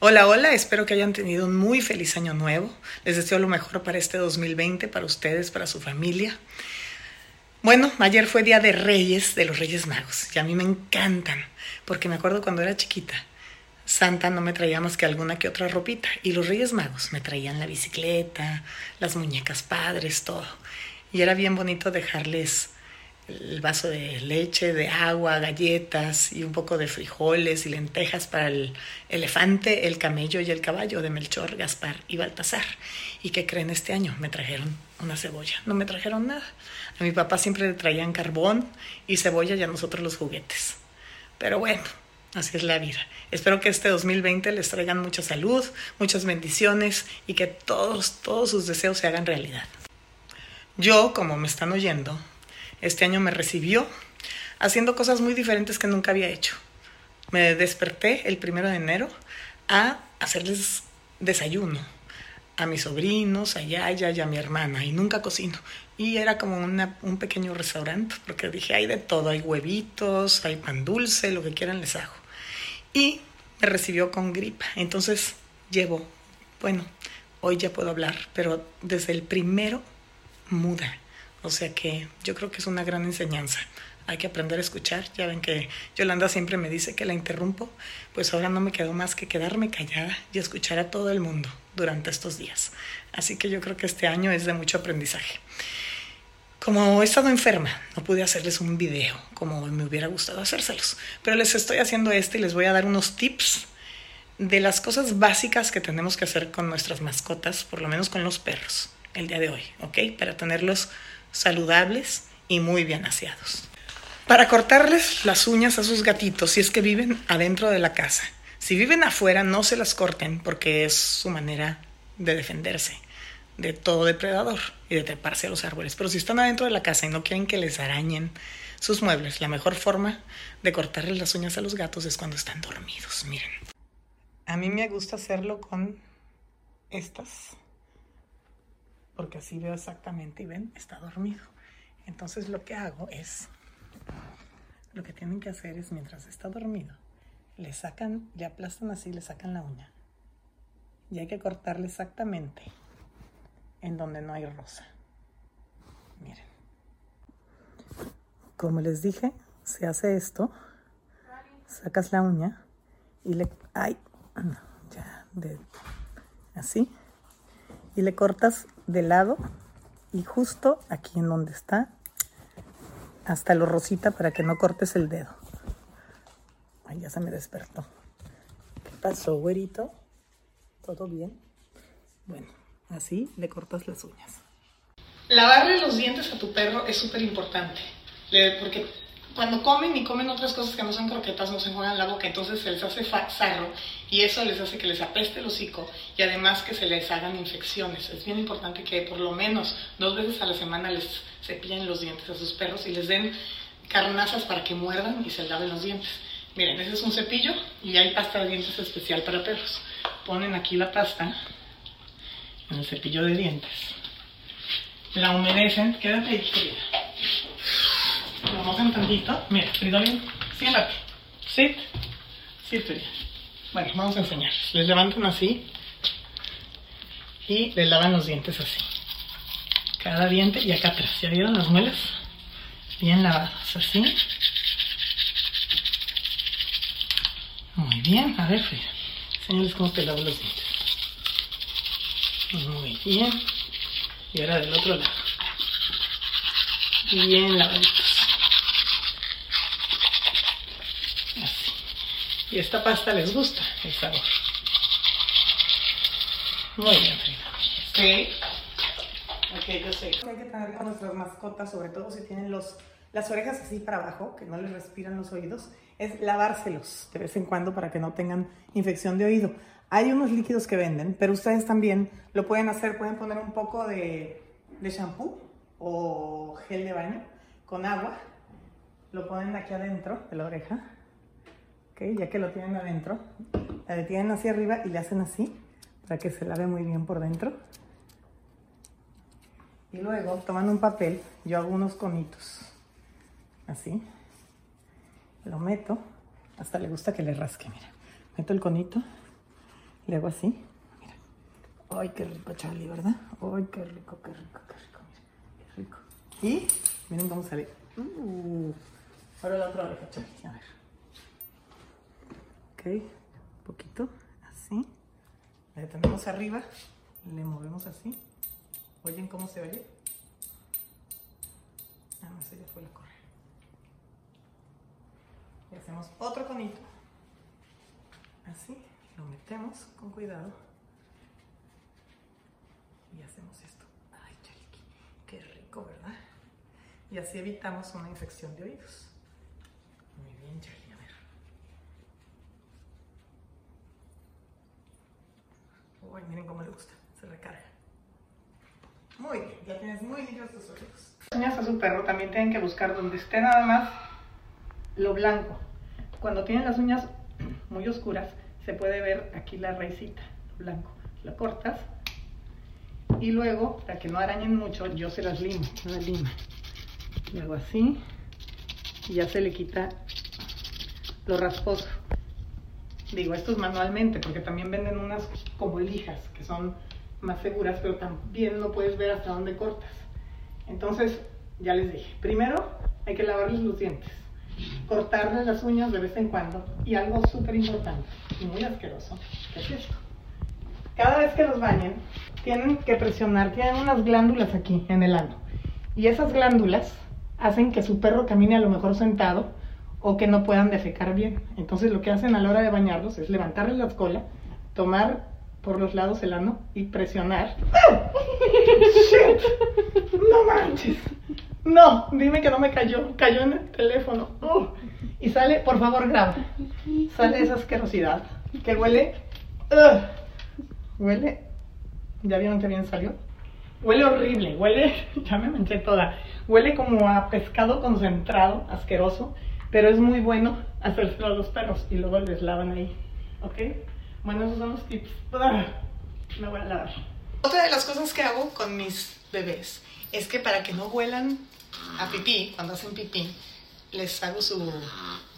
Hola, hola, espero que hayan tenido un muy feliz año nuevo. Les deseo lo mejor para este 2020, para ustedes, para su familia. Bueno, ayer fue Día de Reyes, de los Reyes Magos, y a mí me encantan, porque me acuerdo cuando era chiquita, Santa no me traía más que alguna que otra ropita, y los Reyes Magos me traían la bicicleta, las muñecas padres, todo. Y era bien bonito dejarles el vaso de leche, de agua, galletas y un poco de frijoles y lentejas para el elefante, el camello y el caballo de Melchor, Gaspar y Baltasar. ¿Y qué creen este año? Me trajeron una cebolla, no me trajeron nada. A mi papá siempre le traían carbón y cebolla y a nosotros los juguetes. Pero bueno, así es la vida. Espero que este 2020 les traigan mucha salud, muchas bendiciones y que todos, todos sus deseos se hagan realidad. Yo, como me están oyendo, este año me recibió haciendo cosas muy diferentes que nunca había hecho. Me desperté el primero de enero a hacerles desayuno a mis sobrinos, a Yaya y a mi hermana, y nunca cocino. Y era como un pequeño restaurante, porque dije, hay de todo, hay huevitos, hay pan dulce, lo que quieran les hago. Y me recibió con gripa. Entonces llevo, bueno, hoy ya puedo hablar, pero desde el primero muda. O sea que yo creo que es una gran enseñanza. Hay que aprender a escuchar. Ya ven que Yolanda siempre me dice que la interrumpo. Pues ahora no me quedó más que quedarme callada y escuchar a todo el mundo durante estos días. Así que yo creo que este año es de mucho aprendizaje. Como he estado enferma, no pude hacerles un video como me hubiera gustado hacérselos. Pero les estoy haciendo este y les voy a dar unos tips de las cosas básicas que tenemos que hacer con nuestras mascotas, por lo menos con los perros, el día de hoy, ¿ok? Para tenerlos saludables y muy bien aseados. Para cortarles las uñas a sus gatitos si es que viven adentro de la casa. Si viven afuera, no se las corten porque es su manera de defenderse de todo depredador y de treparse a los árboles. Pero si están adentro de la casa y no quieren que les arañen sus muebles, la mejor forma de cortarles las uñas a los gatos es cuando están dormidos. Miren. A mí me gusta hacerlo con estas porque así veo exactamente y ven, está dormido. Entonces lo que hago es, lo que tienen que hacer es mientras está dormido, le sacan, le aplastan así, le sacan la uña. Y hay que cortarle exactamente en donde no hay rosa. Miren. Como les dije, se hace esto, sacas la uña y le, ay, ya, de, así, y le cortas de lado y justo aquí en donde está, hasta lo rosita para que no cortes el dedo. Ay, ya se me despertó. ¿Qué pasó, güerito? ¿Todo bien? Bueno, así le cortas las uñas. Lavarle los dientes a tu perro es súper importante, porque cuando comen y comen otras cosas que no son croquetas, no se juegan la boca, entonces se les hace sarro y eso les hace que les apeste el hocico y además que se les hagan infecciones. Es bien importante que por lo menos dos veces a la semana les cepillen los dientes a sus perros y les den carnazas para que muerdan y se laven los dientes. Miren, ese es un cepillo y hay pasta de dientes especial para perros. Ponen aquí la pasta en el cepillo de dientes. La humedecen, quédate ahí, lo mojan tantito. Mira, Fridolin, siéntate. Sit. Sit, Bueno, vamos a enseñar. Les levantan así y les lavan los dientes así. Cada diente y acá atrás. ¿Ya vieron las muelas? Bien lavadas, así. Muy bien. A ver, Frida. Enseñales cómo te lavo los dientes. Muy bien. Y ahora del otro lado. Bien lavaditos. Y esta pasta les gusta el sabor. Muy bien, Frida. Ok. Ok, yo sé. Hay que tener con nuestras mascotas, sobre todo si tienen los, las orejas así para abajo, que no les respiran los oídos, es lavárselos de vez en cuando para que no tengan infección de oído. Hay unos líquidos que venden, pero ustedes también lo pueden hacer. Pueden poner un poco de, de shampoo o gel de baño con agua. Lo ponen aquí adentro de la oreja ya que lo tienen adentro, la detienen hacia arriba y le hacen así para que se lave muy bien por dentro. Y luego, tomando un papel, yo hago unos conitos, así. Lo meto, hasta le gusta que le rasque, mira. Meto el conito Le hago así. Mira. Ay, qué rico, Charlie, ¿verdad? Ay, qué rico, qué rico, qué rico. Qué rico. Y miren cómo sale. Uh. Ahora la otra oreja, Charlie. A ver. Un poquito, así. Le tenemos arriba, le movemos así. ¿Oyen cómo se oye? Ah, no, ya fue la correa. Y hacemos otro conito. Así, lo metemos con cuidado. Y hacemos esto. Ay, Charlie, qué rico, ¿verdad? Y así evitamos una infección de oídos. Muy bien, Charlie, a ver. Uy, miren cómo le gusta, se recarga. Muy bien, ya tienes muy limpios tus oídos. Uñas a su perro también tienen que buscar donde esté nada más lo blanco. Cuando tienen las uñas muy oscuras, se puede ver aquí la raicita, blanco. La cortas y luego, para que no arañen mucho, yo se las limo, la lima. Hago así y ya se le quita lo rasposo. Digo, esto es manualmente, porque también venden unas como lijas, que son más seguras, pero también no puedes ver hasta dónde cortas. Entonces, ya les dije, primero hay que lavarles los dientes, cortarles las uñas de vez en cuando, y algo súper importante y muy asqueroso, ¿qué es esto? Cada vez que los bañen, tienen que presionar, tienen unas glándulas aquí en el ano, y esas glándulas hacen que su perro camine a lo mejor sentado o que no puedan defecar bien. Entonces lo que hacen a la hora de bañarlos es levantarles la cola, tomar por los lados el ano y presionar. ¡Shit! ¡No manches! No, dime que no me cayó, cayó en el teléfono. Uh. Y sale, por favor, graba. Sale esa asquerosidad que huele. Uh. huele. ¿Ya vieron que bien salió? Huele horrible, huele. Ya me manché toda. Huele como a pescado concentrado, asqueroso, pero es muy bueno hacérselo a los perros y luego les lavan ahí. ¿Ok? Bueno, esos son los tips. Uh. Me voy a lavar. Otra de las cosas que hago con mis bebés es que para que no huelan a pipí, cuando hacen pipí, les hago su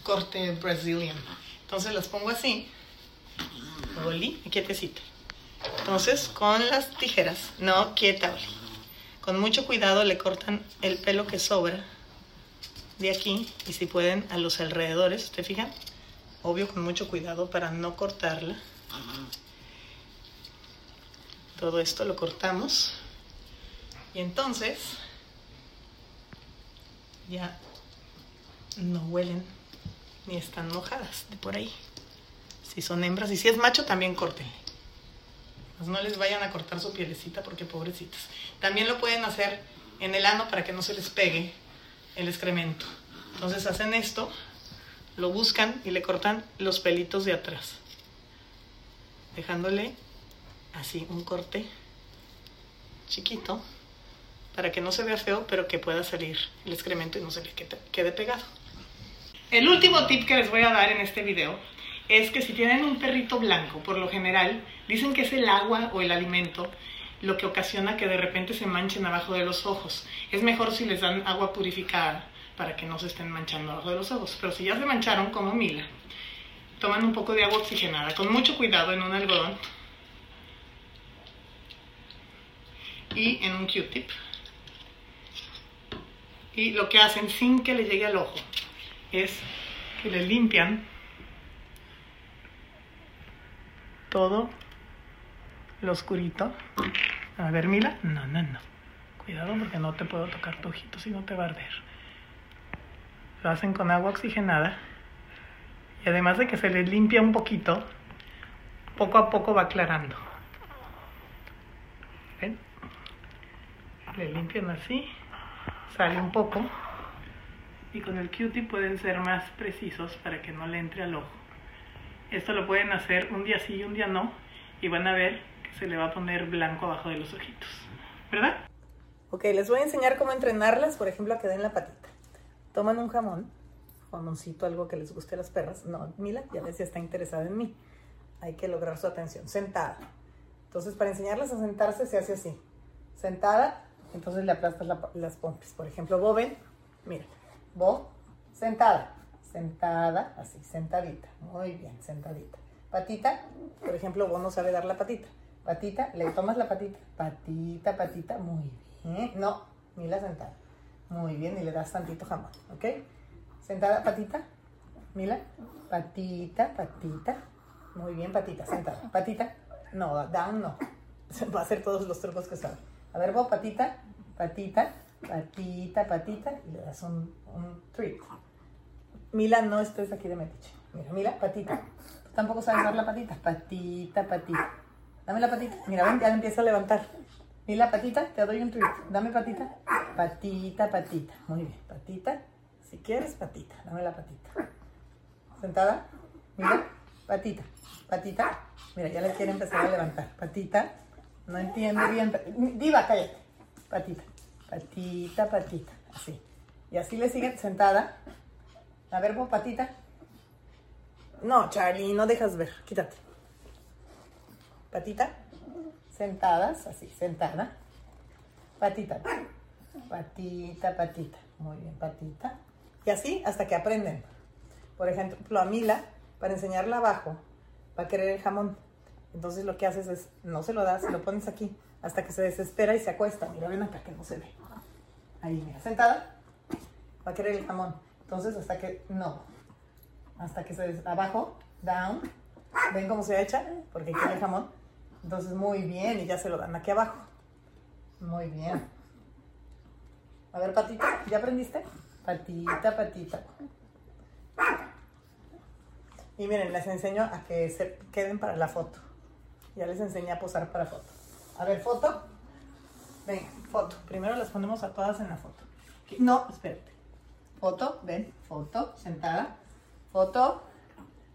corte Brazilian. Entonces las pongo así, Oli, quietecita. Entonces con las tijeras, no quieta Oli. Con mucho cuidado le cortan el pelo que sobra de aquí y si pueden a los alrededores, ¿te fijan? Obvio con mucho cuidado para no cortarla. Todo esto lo cortamos. Y entonces ya no huelen ni están mojadas de por ahí. Si son hembras y si es macho también córtenle. Pues no les vayan a cortar su pielecita porque pobrecitas. También lo pueden hacer en el ano para que no se les pegue el excremento. Entonces hacen esto, lo buscan y le cortan los pelitos de atrás. Dejándole así un corte chiquito para que no se vea feo, pero que pueda salir el excremento y no se le quede pegado. El último tip que les voy a dar en este video es que si tienen un perrito blanco, por lo general, dicen que es el agua o el alimento lo que ocasiona que de repente se manchen abajo de los ojos. Es mejor si les dan agua purificada para que no se estén manchando abajo de los ojos. Pero si ya se mancharon como Mila, toman un poco de agua oxigenada, con mucho cuidado en un algodón y en un Q-tip. Y lo que hacen sin que le llegue al ojo es que le limpian todo lo oscurito. A ver, Mila. No, no, no. Cuidado porque no te puedo tocar tu ojito si no te va a arder. Lo hacen con agua oxigenada. Y además de que se le limpia un poquito, poco a poco va aclarando. ¿Ven? Le limpian así, sale un poco. Y con el Q-tip pueden ser más precisos para que no le entre al ojo. Esto lo pueden hacer un día sí y un día no. Y van a ver se le va a poner blanco abajo de los ojitos. ¿Verdad? Ok, les voy a enseñar cómo entrenarlas, por ejemplo, a que den la patita. Toman un jamón, jamoncito, algo que les guste a las perras. No, Mila, ya ya está interesada en mí. Hay que lograr su atención. Sentada. Entonces, para enseñarles a sentarse, se hace así. Sentada, entonces le aplastas las pompis. Por ejemplo, Boben, mira, Bo, sentada, sentada, así, sentadita. Muy bien, sentadita. Patita, por ejemplo, vos no sabe dar la patita. Patita, le tomas la patita. Patita, patita, muy bien. No, Mila sentada. Muy bien, y le das tantito jamón, ¿ok? Sentada, patita. Mila, patita, patita. Muy bien, patita, sentada. Patita, no, down no. Va a hacer todos los trucos que sabe. A ver, vos, patita, patita, patita, patita, y le das un, un trick. Mila, no estés aquí de metiche. Mira, Mila, patita. tampoco sabes dar la patita. Patita, patita. Dame la patita. Mira, ven, ya empieza a levantar. Mila, patita, te doy un trick. Dame patita. Patita, patita. Muy bien, patita. Si quieres, patita. Dame la patita. Sentada. Mira, patita. Patita. Mira, ya le quiere empezar a levantar. Patita. No entiende bien. Diva, cállate. Patita. Patita, patita. Así. Y así le sigue sentada. A ver, patita. No, Charlie, no dejas ver. Quítate. Patita. Sentadas, así, sentada. Patita. Patita, patita. Muy bien, patita. Y así hasta que aprenden. Por ejemplo, a Mila, para enseñarla abajo, va a querer el jamón. Entonces lo que haces es, no se lo das, lo pones aquí, hasta que se desespera y se acuesta. Mira, ven acá que no se ve. Ahí, mira, sentada. Va a querer el jamón. Entonces hasta que, no. Hasta que se, abajo, down. ¿Ven cómo se echa? Porque quiere el jamón. Entonces muy bien, y ya se lo dan aquí abajo. Muy bien. A ver, patita, ¿ya aprendiste? Patita, patita. Y miren, les enseño a que se queden para la foto. Ya les enseñé a posar para foto. A ver, foto. Ven, foto. Primero las ponemos a todas en la foto. No, espérate. Foto, ven, foto, sentada. Foto.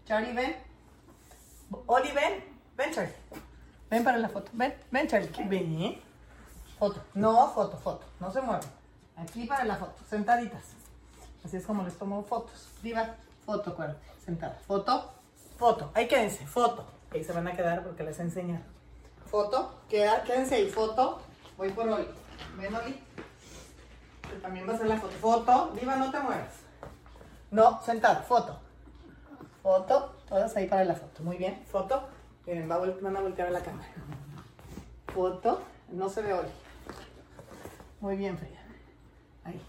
Charlie, ven. Oli, ven. Ven, Charlie. Ven para la foto. Ven, ven, Charlie. Ven. Foto. No, foto, foto. No se muevan. Aquí para la foto. Sentaditas. Así es como les tomo fotos. Viva. Foto, acuérdate. Sentada. Foto. Foto. Ahí quédense. Foto. Ahí se van a quedar porque les enseño. Foto. Quédense ahí. Foto. Voy por Oli. Ven, Oli. Que también va a ser la foto. Foto. Viva, no te muevas. No, sentada. Foto. Foto. Todas ahí para la foto. Muy bien. Foto. Miren, a van a voltear a la cámara. Foto. No se ve Oli. Muy bien, Frida. Ahí.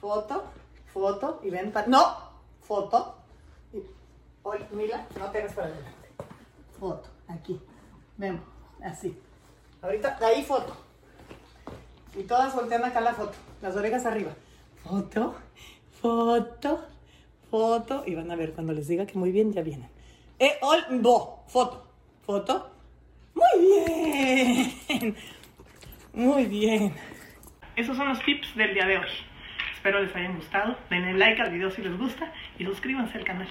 Foto. Foto. Y ven para... ¡No! Foto. Y... Oli, Mila, no te hagas para adelante. Foto. Aquí. Vemos. Así. Ahorita, de ahí foto. Y todas voltean acá la foto. Las orejas arriba. Foto. Foto. Foto. Y van a ver cuando les diga que muy bien, ya vienen. E, ol, bo. Foto. Foto. Muy bien. Muy bien. Esos son los tips del día de hoy. Espero les hayan gustado. Denle like al video si les gusta y suscríbanse al canal.